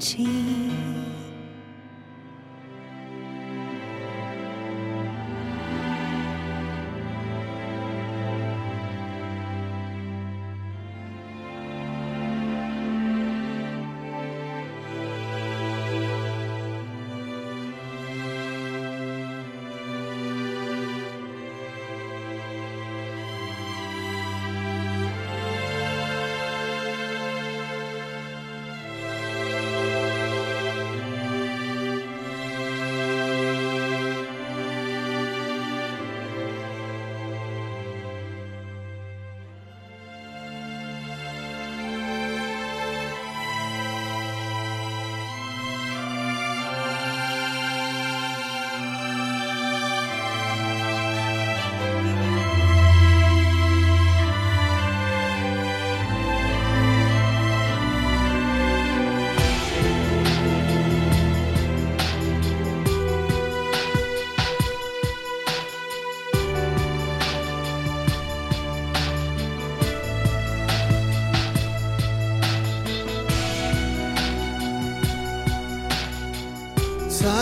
情。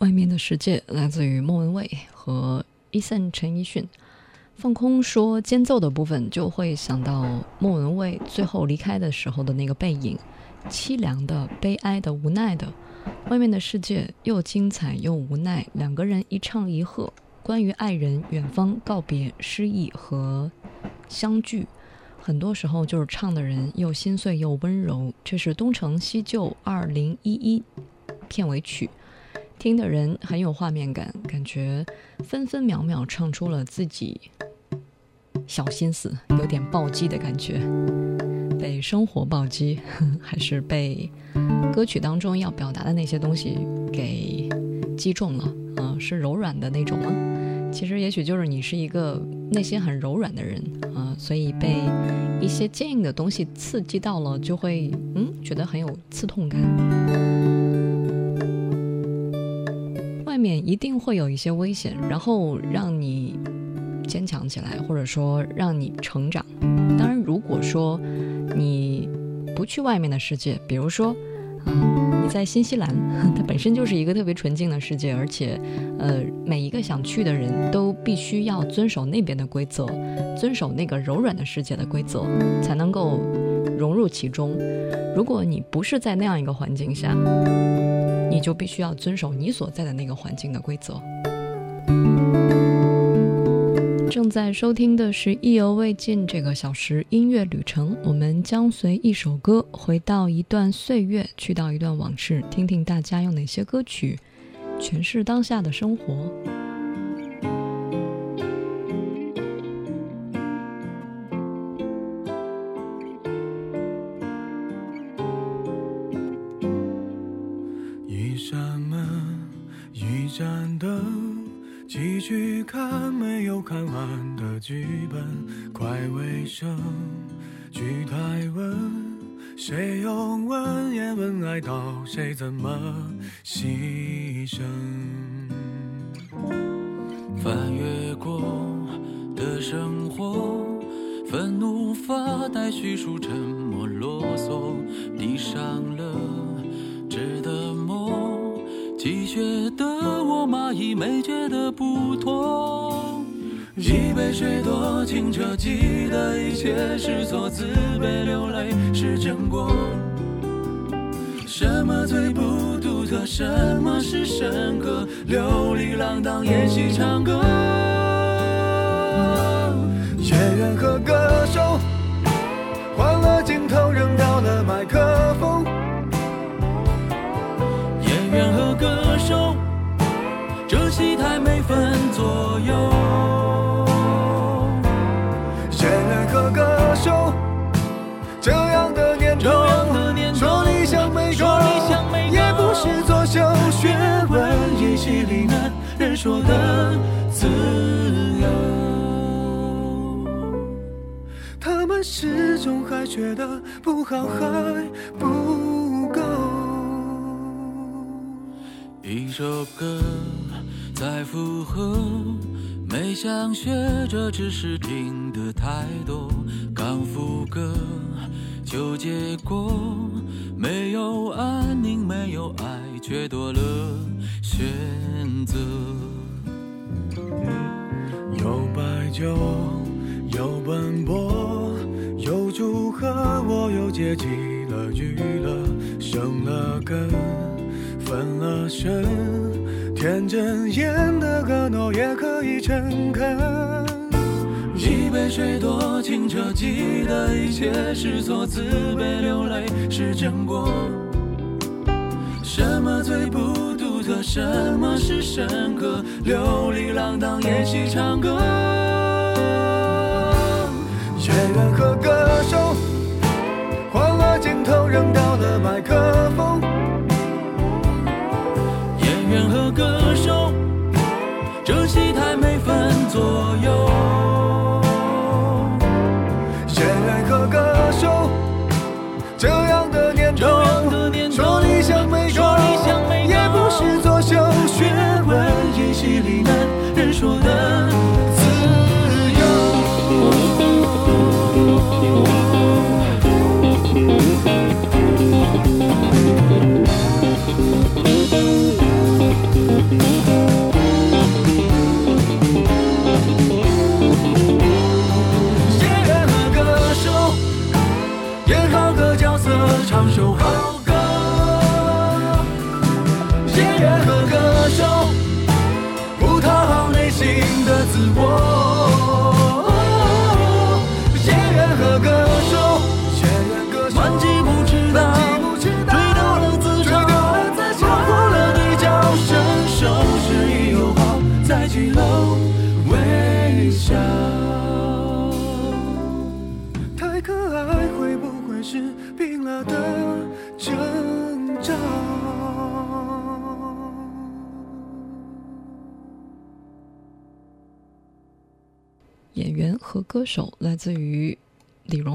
外面的世界来自于莫文蔚和 Eason 陈奕迅。放空说间奏的部分，就会想到莫文蔚最后离开的时候的那个背影，凄凉的、悲哀的、无奈的。外面的世界又精彩又无奈，两个人一唱一和，关于爱人、远方、告别、失意和相聚，很多时候就是唱的人又心碎又温柔。这是《东成西就》二零一一片尾曲。听的人很有画面感，感觉分分秒秒唱出了自己小心思，有点暴击的感觉，被生活暴击，还是被歌曲当中要表达的那些东西给击中了？啊，是柔软的那种吗？其实也许就是你是一个内心很柔软的人啊，所以被一些坚硬的东西刺激到了，就会嗯觉得很有刺痛感。面一定会有一些危险，然后让你坚强起来，或者说让你成长。当然，如果说你不去外面的世界，比如说，嗯，你在新西兰，它本身就是一个特别纯净的世界，而且，呃，每一个想去的人都必须要遵守那边的规则，遵守那个柔软的世界的规则，才能够融入其中。如果你不是在那样一个环境下，你就必须要遵守你所在的那个环境的规则。正在收听的是意犹未尽这个小时音乐旅程，我们将随一首歌回到一段岁月，去到一段往事，听听大家用哪些歌曲诠释当下的生活。谁怎么牺牲？翻越过的生活，愤怒发呆叙述，沉默啰嗦，闭上了纸的墨，积雪的我蚂蚁没觉得不妥。一杯水多清澈，记得一切是错，自卑流泪是真果。什么最不独特？什么是深刻？流离浪荡，演戏唱歌。演员和歌手，换了镜头，扔掉了麦克风。演员和歌手，这戏台没分左右。演员和歌手，这样，说的自由，他们始终还觉得不好还不够。一首歌再附和。没想学着，只是听得太多。刚副歌就结果，没有安宁，没有爱，却多了选择。有白酒，有奔波，有祝贺，我又接起了娱乐，生了根，分了身。天真演的可诺也可以诚恳，一杯水多清澈，记得一切是错，自卑流泪是真果。什么最不什么是深刻？流离浪荡，演戏唱歌。演员和歌手，换了镜头，扔掉了麦克风。演员和歌手，这戏台没分左右。演员和歌手，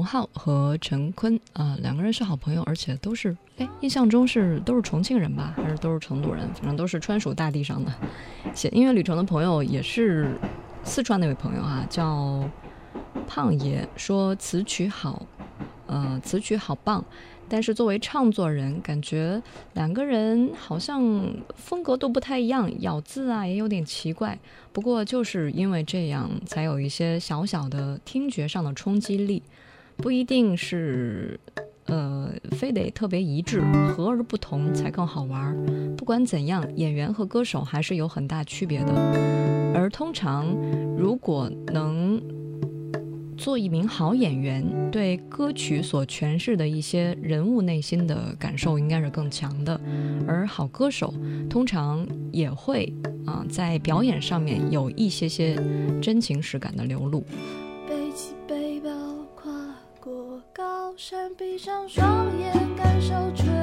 浩和陈坤啊，两个人是好朋友，而且都是哎，印象中是都是重庆人吧，还是都是成都人？反正都是川蜀大地上的。写音乐旅程的朋友也是四川那位朋友啊，叫胖爷，说词曲好，呃，词曲好棒。但是作为唱作人，感觉两个人好像风格都不太一样，咬字啊也有点奇怪。不过就是因为这样，才有一些小小的听觉上的冲击力，不一定是，呃，非得特别一致，和而不同才更好玩。不管怎样，演员和歌手还是有很大区别的。而通常，如果能。做一名好演员，对歌曲所诠释的一些人物内心的感受应该是更强的，而好歌手通常也会啊在表演上面有一些些真情实感的流露。山，闭上双眼，感受春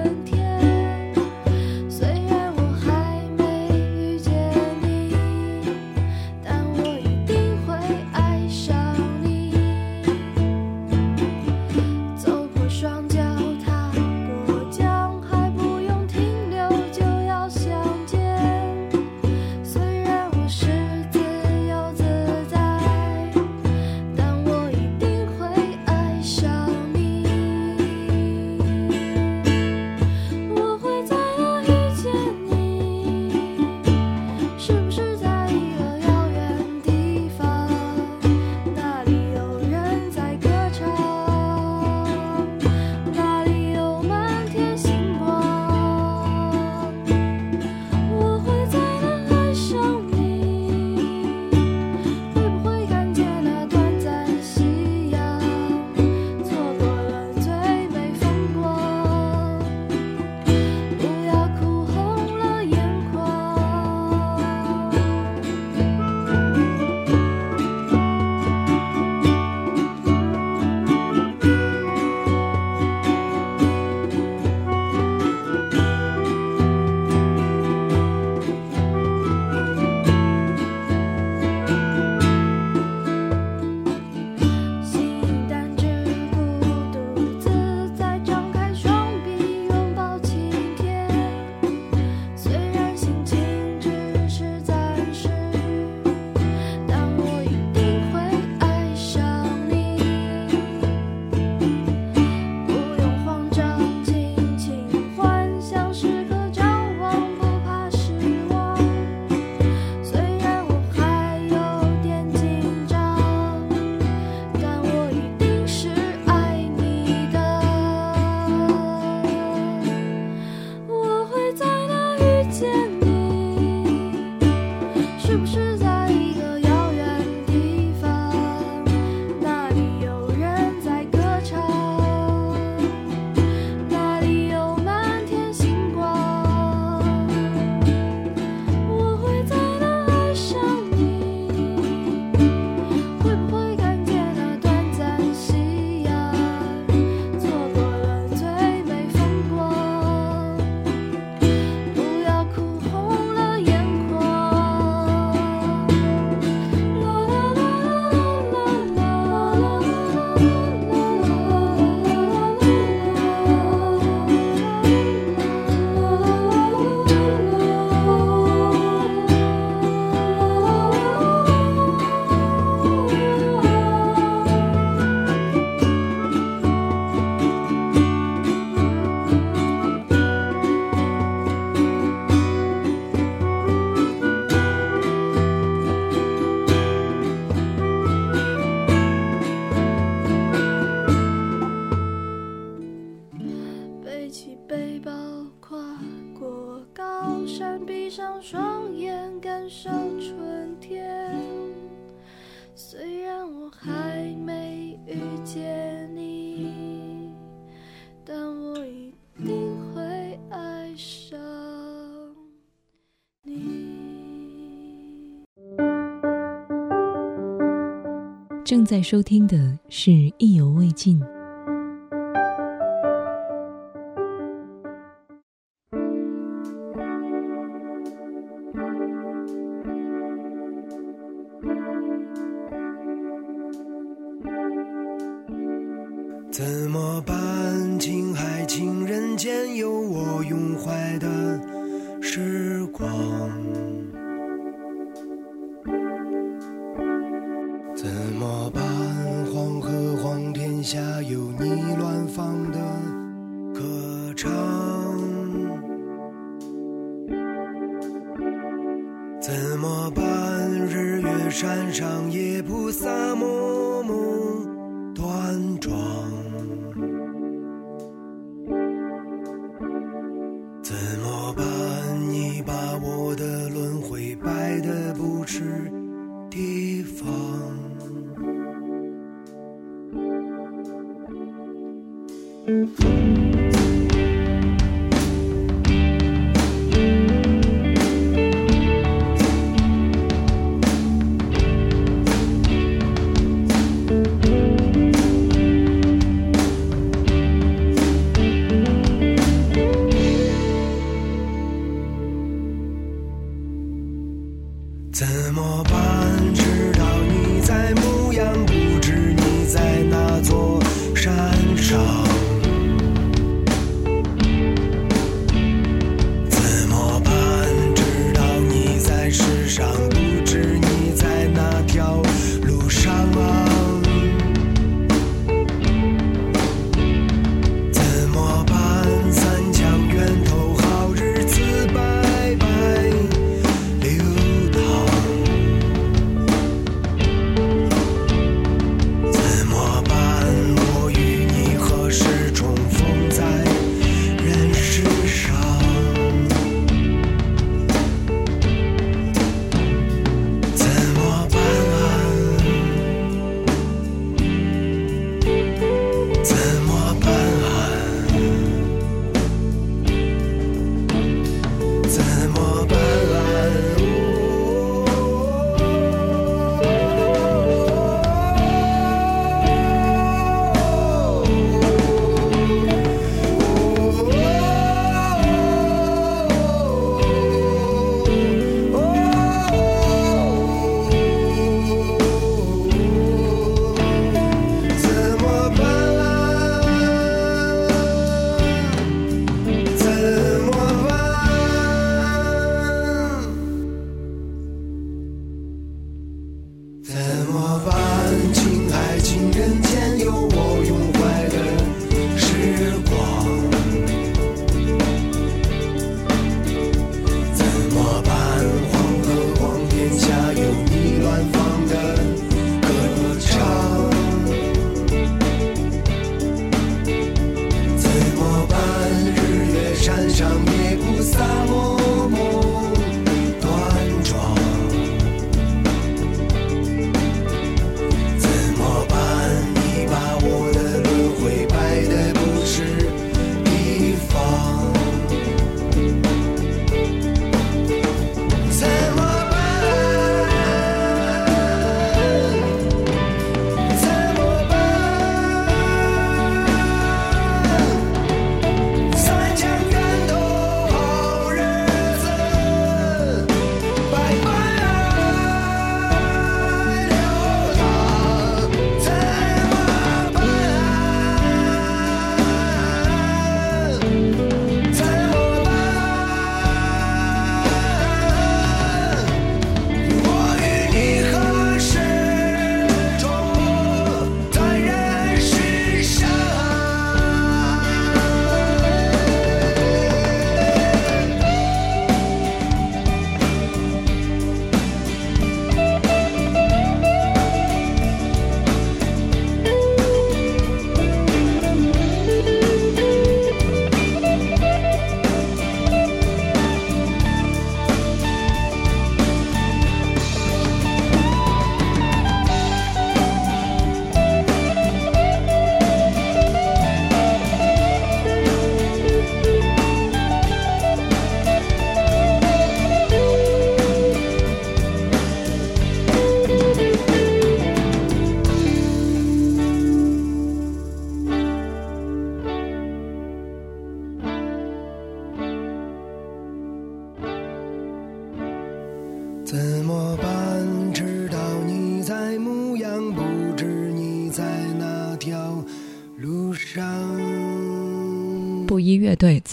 在收听的是《意犹未尽》。怎么办？日月山上也菩萨，默默端庄。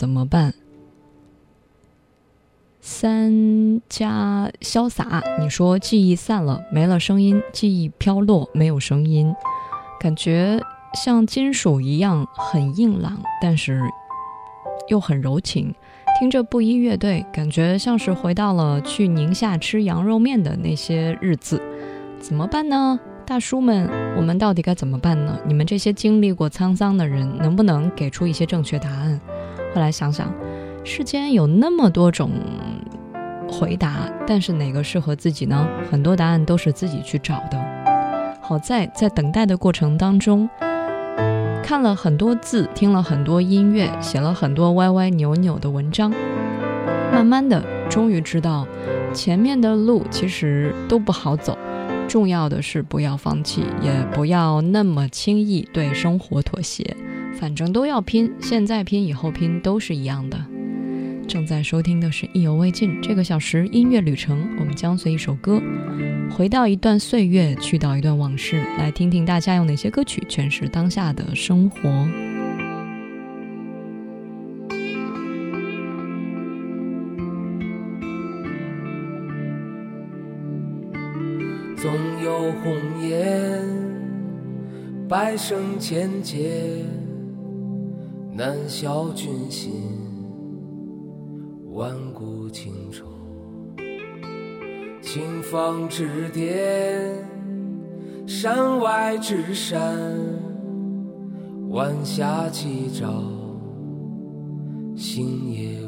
怎么办？三加潇洒，你说记忆散了，没了声音，记忆飘落，没有声音，感觉像金属一样很硬朗，但是又很柔情。听着布衣乐队，感觉像是回到了去宁夏吃羊肉面的那些日子。怎么办呢，大叔们？我们到底该怎么办呢？你们这些经历过沧桑的人，能不能给出一些正确答案？后来想想。世间有那么多种回答，但是哪个适合自己呢？很多答案都是自己去找的。好在在等待的过程当中，看了很多字，听了很多音乐，写了很多歪歪扭扭的文章，慢慢的，终于知道前面的路其实都不好走。重要的是不要放弃，也不要那么轻易对生活妥协，反正都要拼，现在拼，以后拼，都是一样的。正在收听的是《意犹未尽》这个小时音乐旅程，我们将随一首歌，回到一段岁月，去到一段往事，来听听大家用哪些歌曲诠释当下的生活。总有红颜，百生千劫，难消君心。万古情仇，清风之巅，山外之山，晚霞起照，星夜。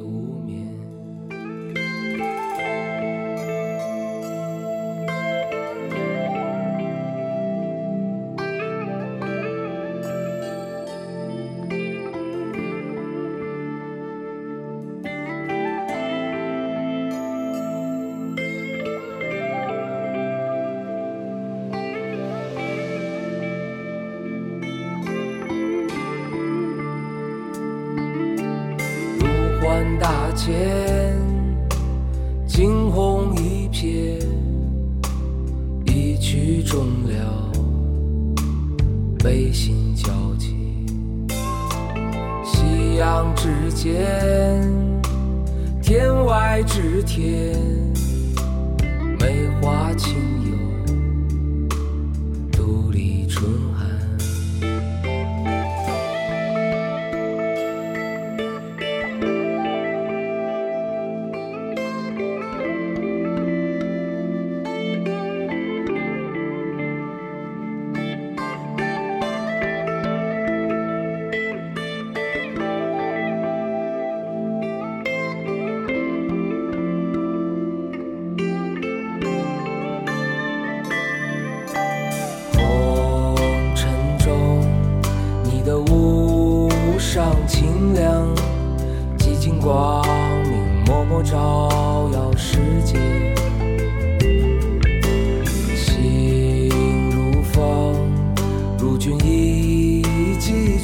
结。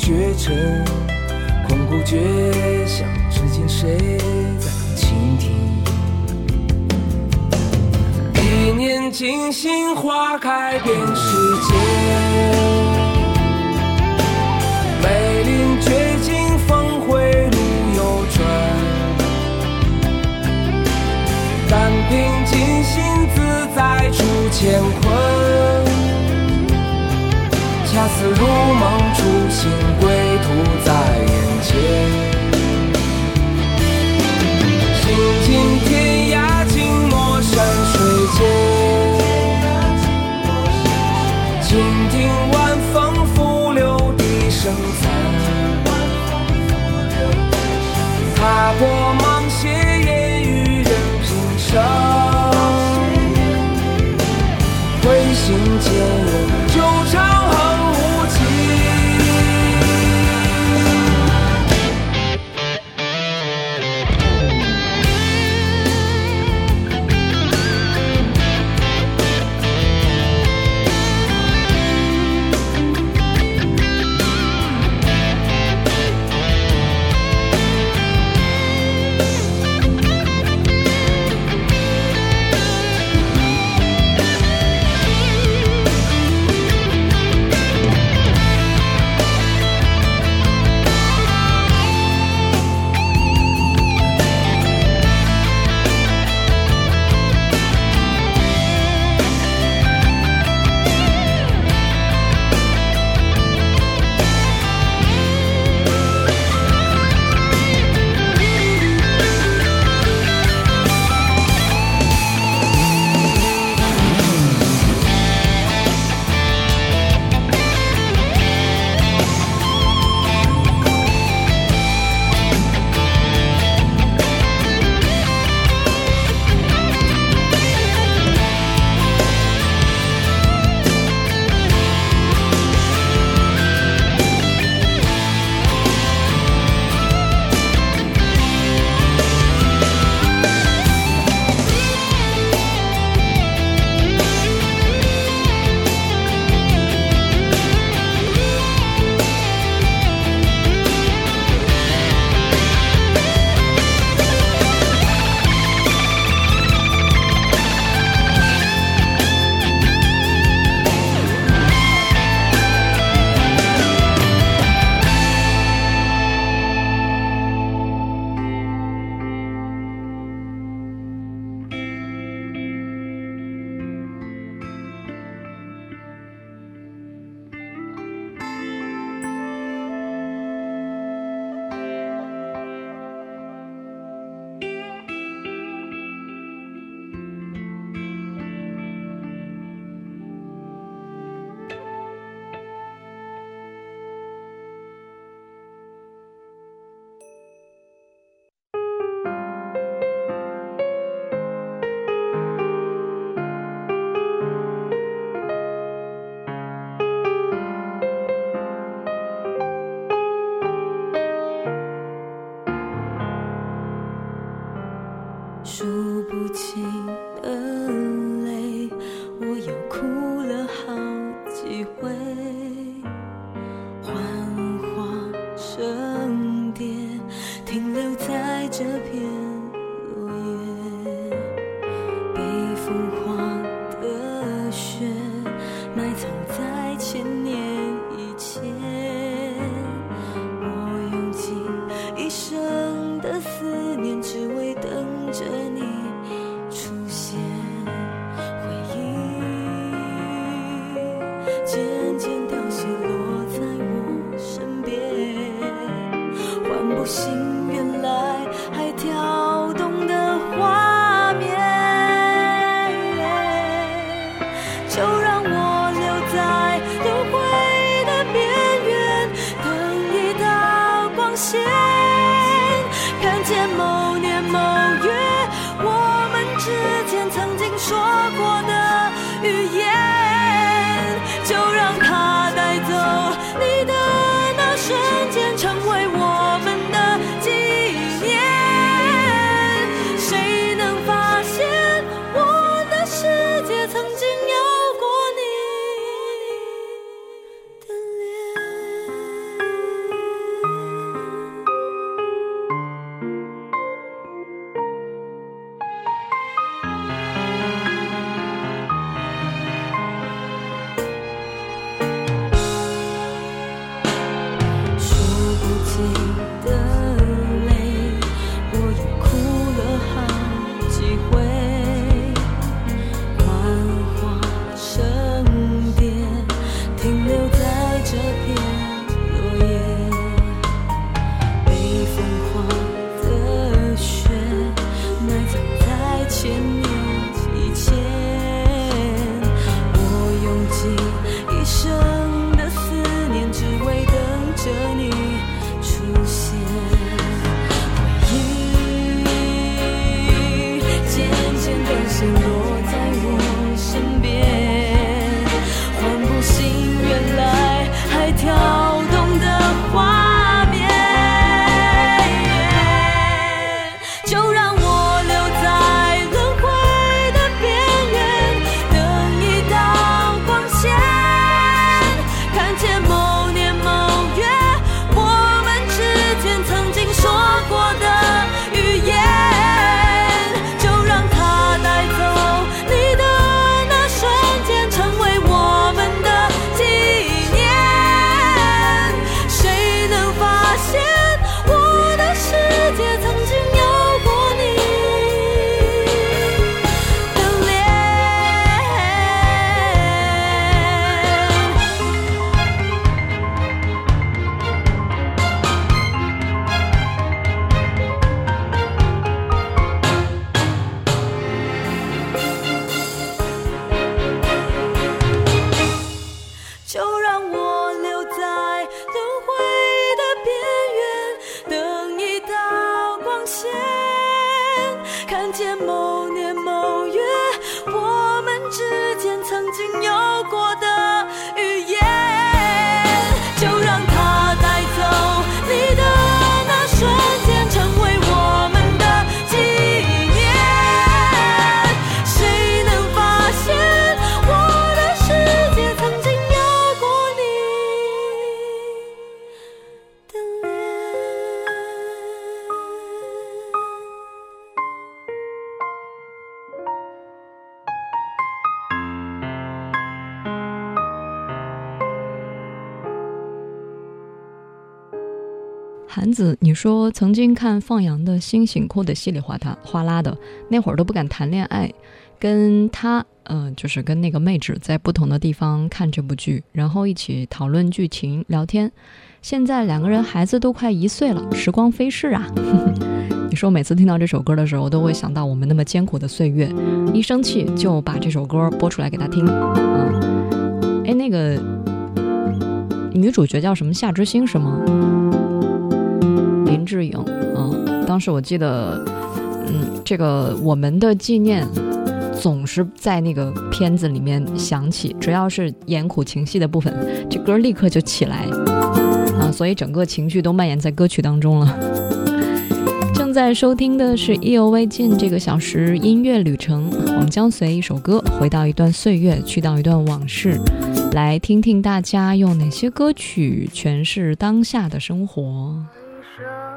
绝尘，空谷绝响，只见谁在倾听。一念倾心，花开遍世界。梅林绝境，峰回路又转。但凭静心自在，出乾坤。似如梦初醒，归途在眼前。行尽天涯，静默山水间。静听晚风拂柳，笛声残。踏过。说曾经看放羊的星星哭得稀里哗啦哗啦的，那会儿都不敢谈恋爱，跟他，嗯，就是跟那个妹纸在不同的地方看这部剧，然后一起讨论剧情、聊天。现在两个人孩子都快一岁了，时光飞逝啊！你说每次听到这首歌的时候，都会想到我们那么艰苦的岁月，一生气就把这首歌播出来给他听。嗯，哎，那个女主角叫什么？夏之星是吗？林志颖嗯当时我记得嗯这个我们的纪念总是在那个片子里面响起只要是演苦情戏的部分这歌立刻就起来啊所以整个情绪都蔓延在歌曲当中了。正在收听的是意犹未尽这个小时音乐旅程我们将随一首歌回到一段岁月去到一段往事来听听大家用哪些歌曲诠释当下的生活。show.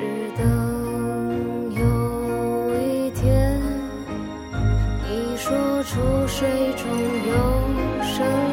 直等有一天，你说出水中有生。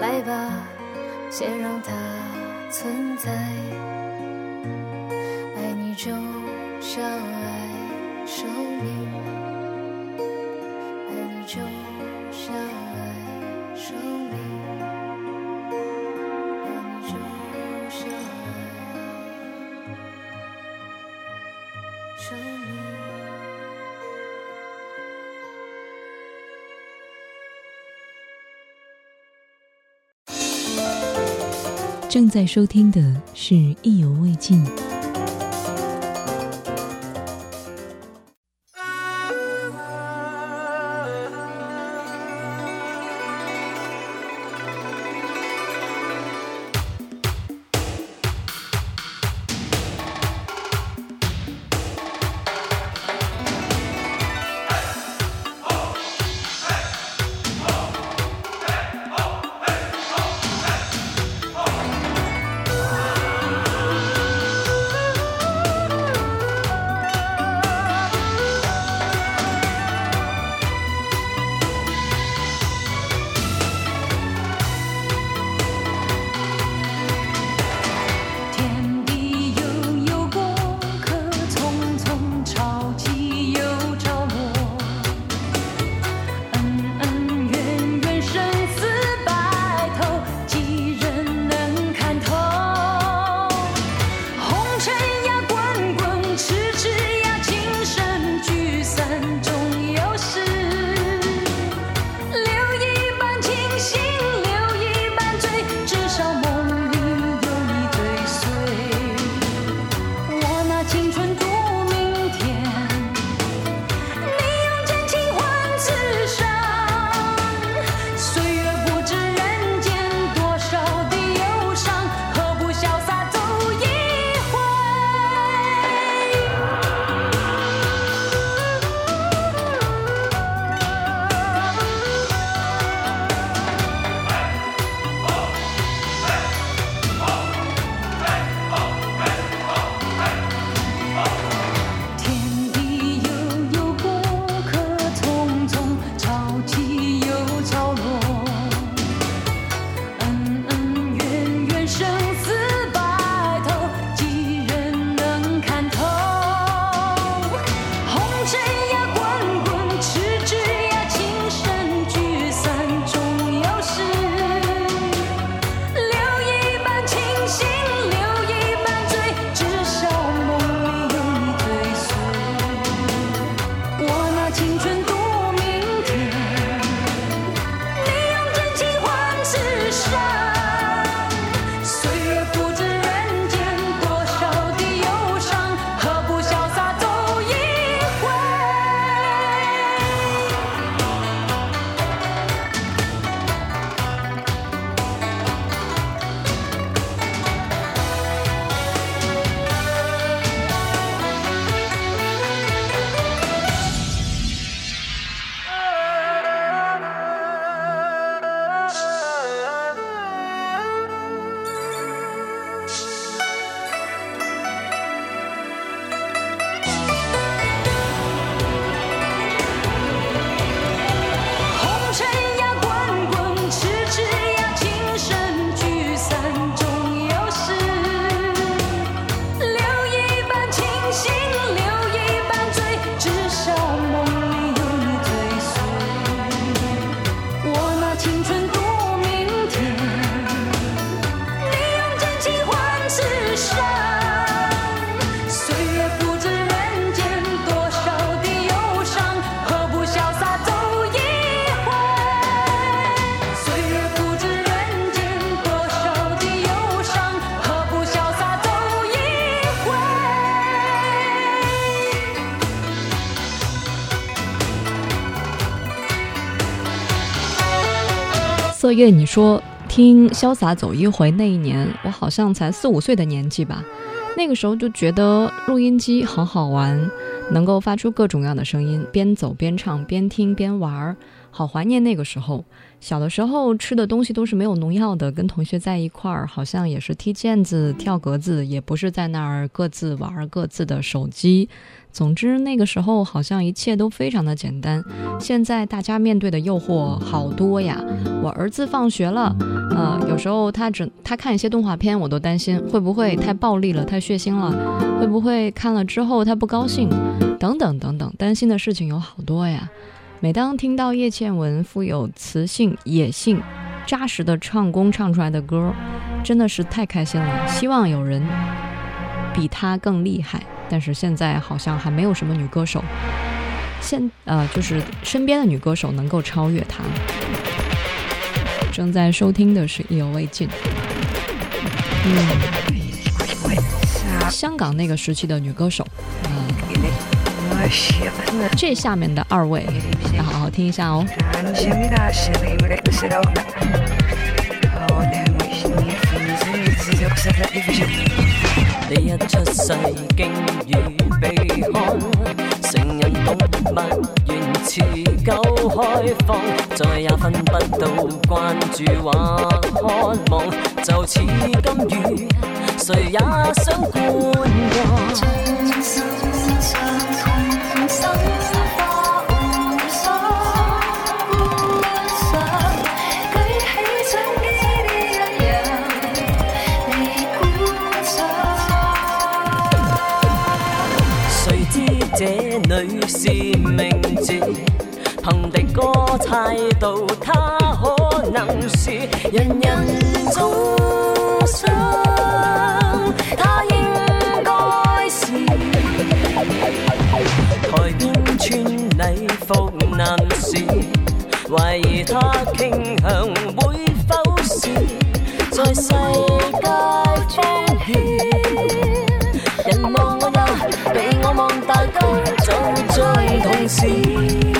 来吧先让它存在。爱你就像正在收听的是《意犹未尽》。色月，你说听《潇洒走一回》那一年，我好像才四五岁的年纪吧。那个时候就觉得录音机好好玩，能够发出各种各样的声音，边走边唱，边听边玩儿，好怀念那个时候。小的时候吃的东西都是没有农药的，跟同学在一块儿，好像也是踢毽子、跳格子，也不是在那儿各自玩各自的手机。总之，那个时候好像一切都非常的简单。现在大家面对的诱惑好多呀。我儿子放学了，呃，有时候他只他看一些动画片，我都担心会不会太暴力了、太血腥了，会不会看了之后他不高兴，等等等等，担心的事情有好多呀。每当听到叶倩文富有磁性、野性、扎实的唱功唱出来的歌，真的是太开心了。希望有人比她更厉害。但是现在好像还没有什么女歌手，现呃就是身边的女歌手能够超越她。正在收听的是意犹未尽。嗯，香港那个时期的女歌手。嗯，这下面的二位要好好听一下哦。成人动物原持久开放，再也分不到关注或渴望，就似金鱼，谁也想观望。知这女士名字，凭的歌猜到她可能是人人中想，她应该是台边穿礼服男士，怀疑她倾向会否是在世界望大家就像同时。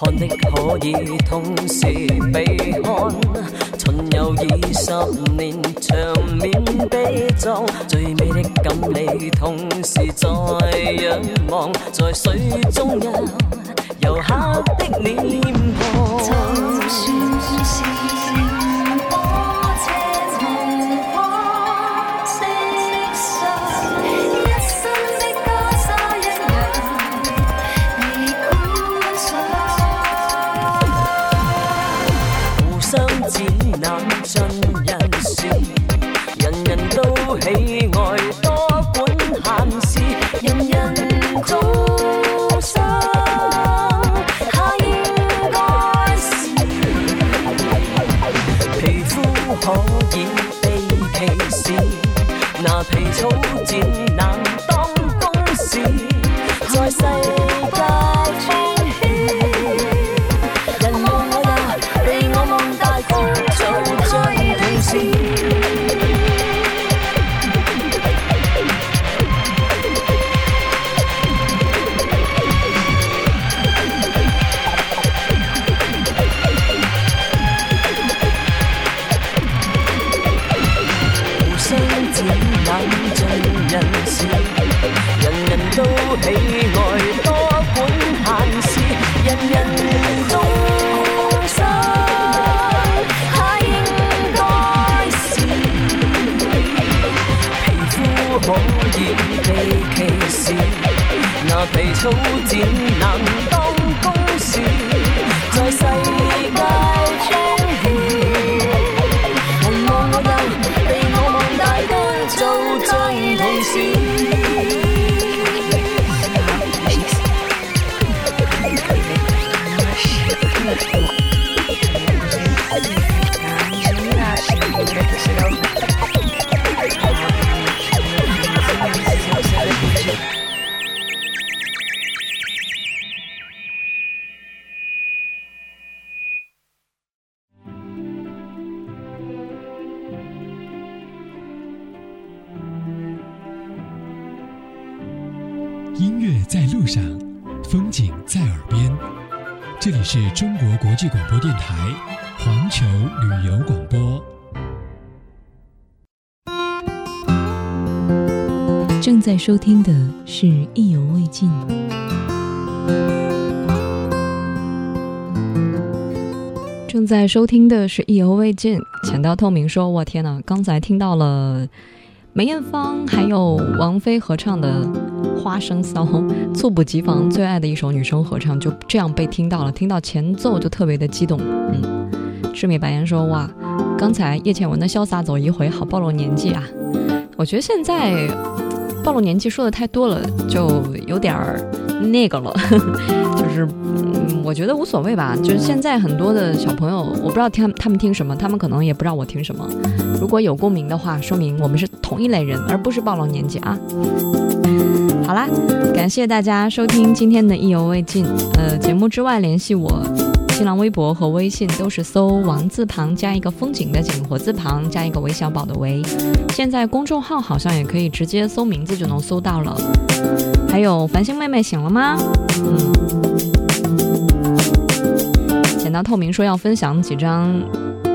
看的可以同时被看。有二十年，场面悲壮，最美的锦鲤同时在仰望，在水中央游客的脸庞 home. 音乐在路上，风景在耳边。这里是中国国际广播电台环球旅游广播。正在收听的是《意犹未尽》。正在收听的是《意犹未尽》。浅到透明说：“我天哪，刚才听到了。”梅艳芳还有王菲合唱的《花生骚，猝不及防，最爱的一首女生合唱就这样被听到了，听到前奏就特别的激动。嗯，赤美白言说：“哇，刚才叶倩文的潇洒走一回，好暴露年纪啊！我觉得现在暴露年纪说的太多了，就有点儿那个了，就是。”我觉得无所谓吧，就是现在很多的小朋友，我不知道听他们听什么，他们可能也不知道我听什么。如果有共鸣的话，说明我们是同一类人，而不是暴露年纪啊。好啦，感谢大家收听今天的《意犹未尽》。呃，节目之外联系我，新浪微博和微信都是搜“王字旁加一个风景的景”，火字旁加一个韦小宝的韦。现在公众号好像也可以直接搜名字就能搜到了。还有繁星妹妹醒了吗？嗯。简单透明说要分享几张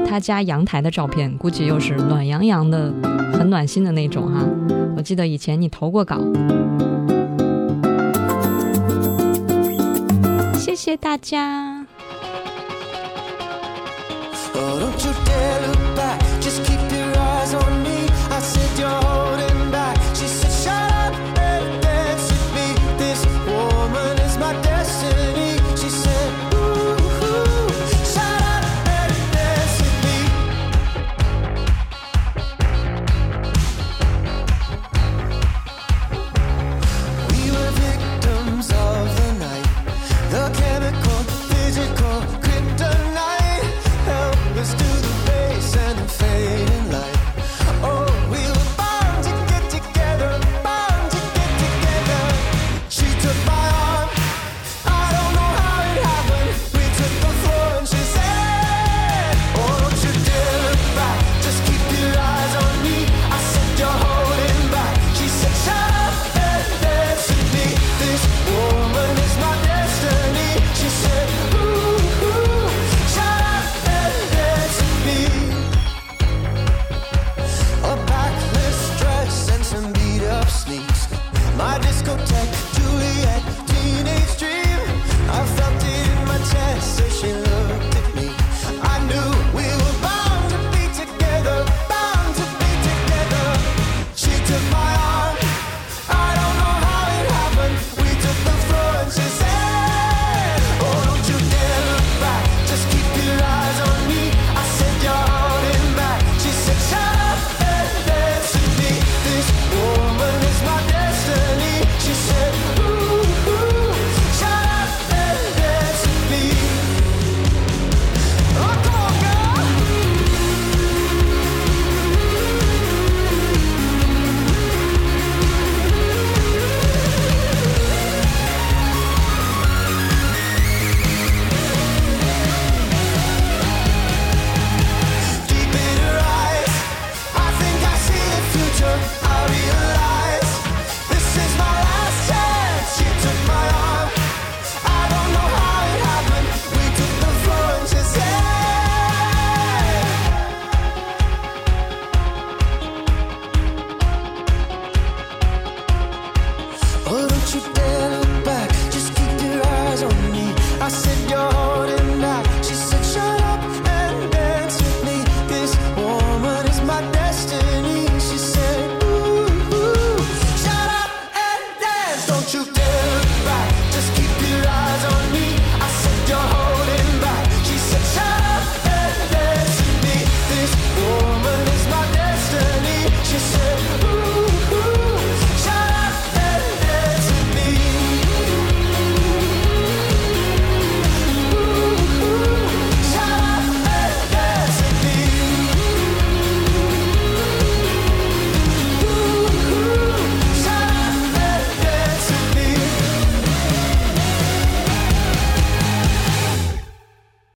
他家阳台的照片，估计又是暖洋洋的，很暖心的那种哈、我记得以前你投过稿。谢谢大家。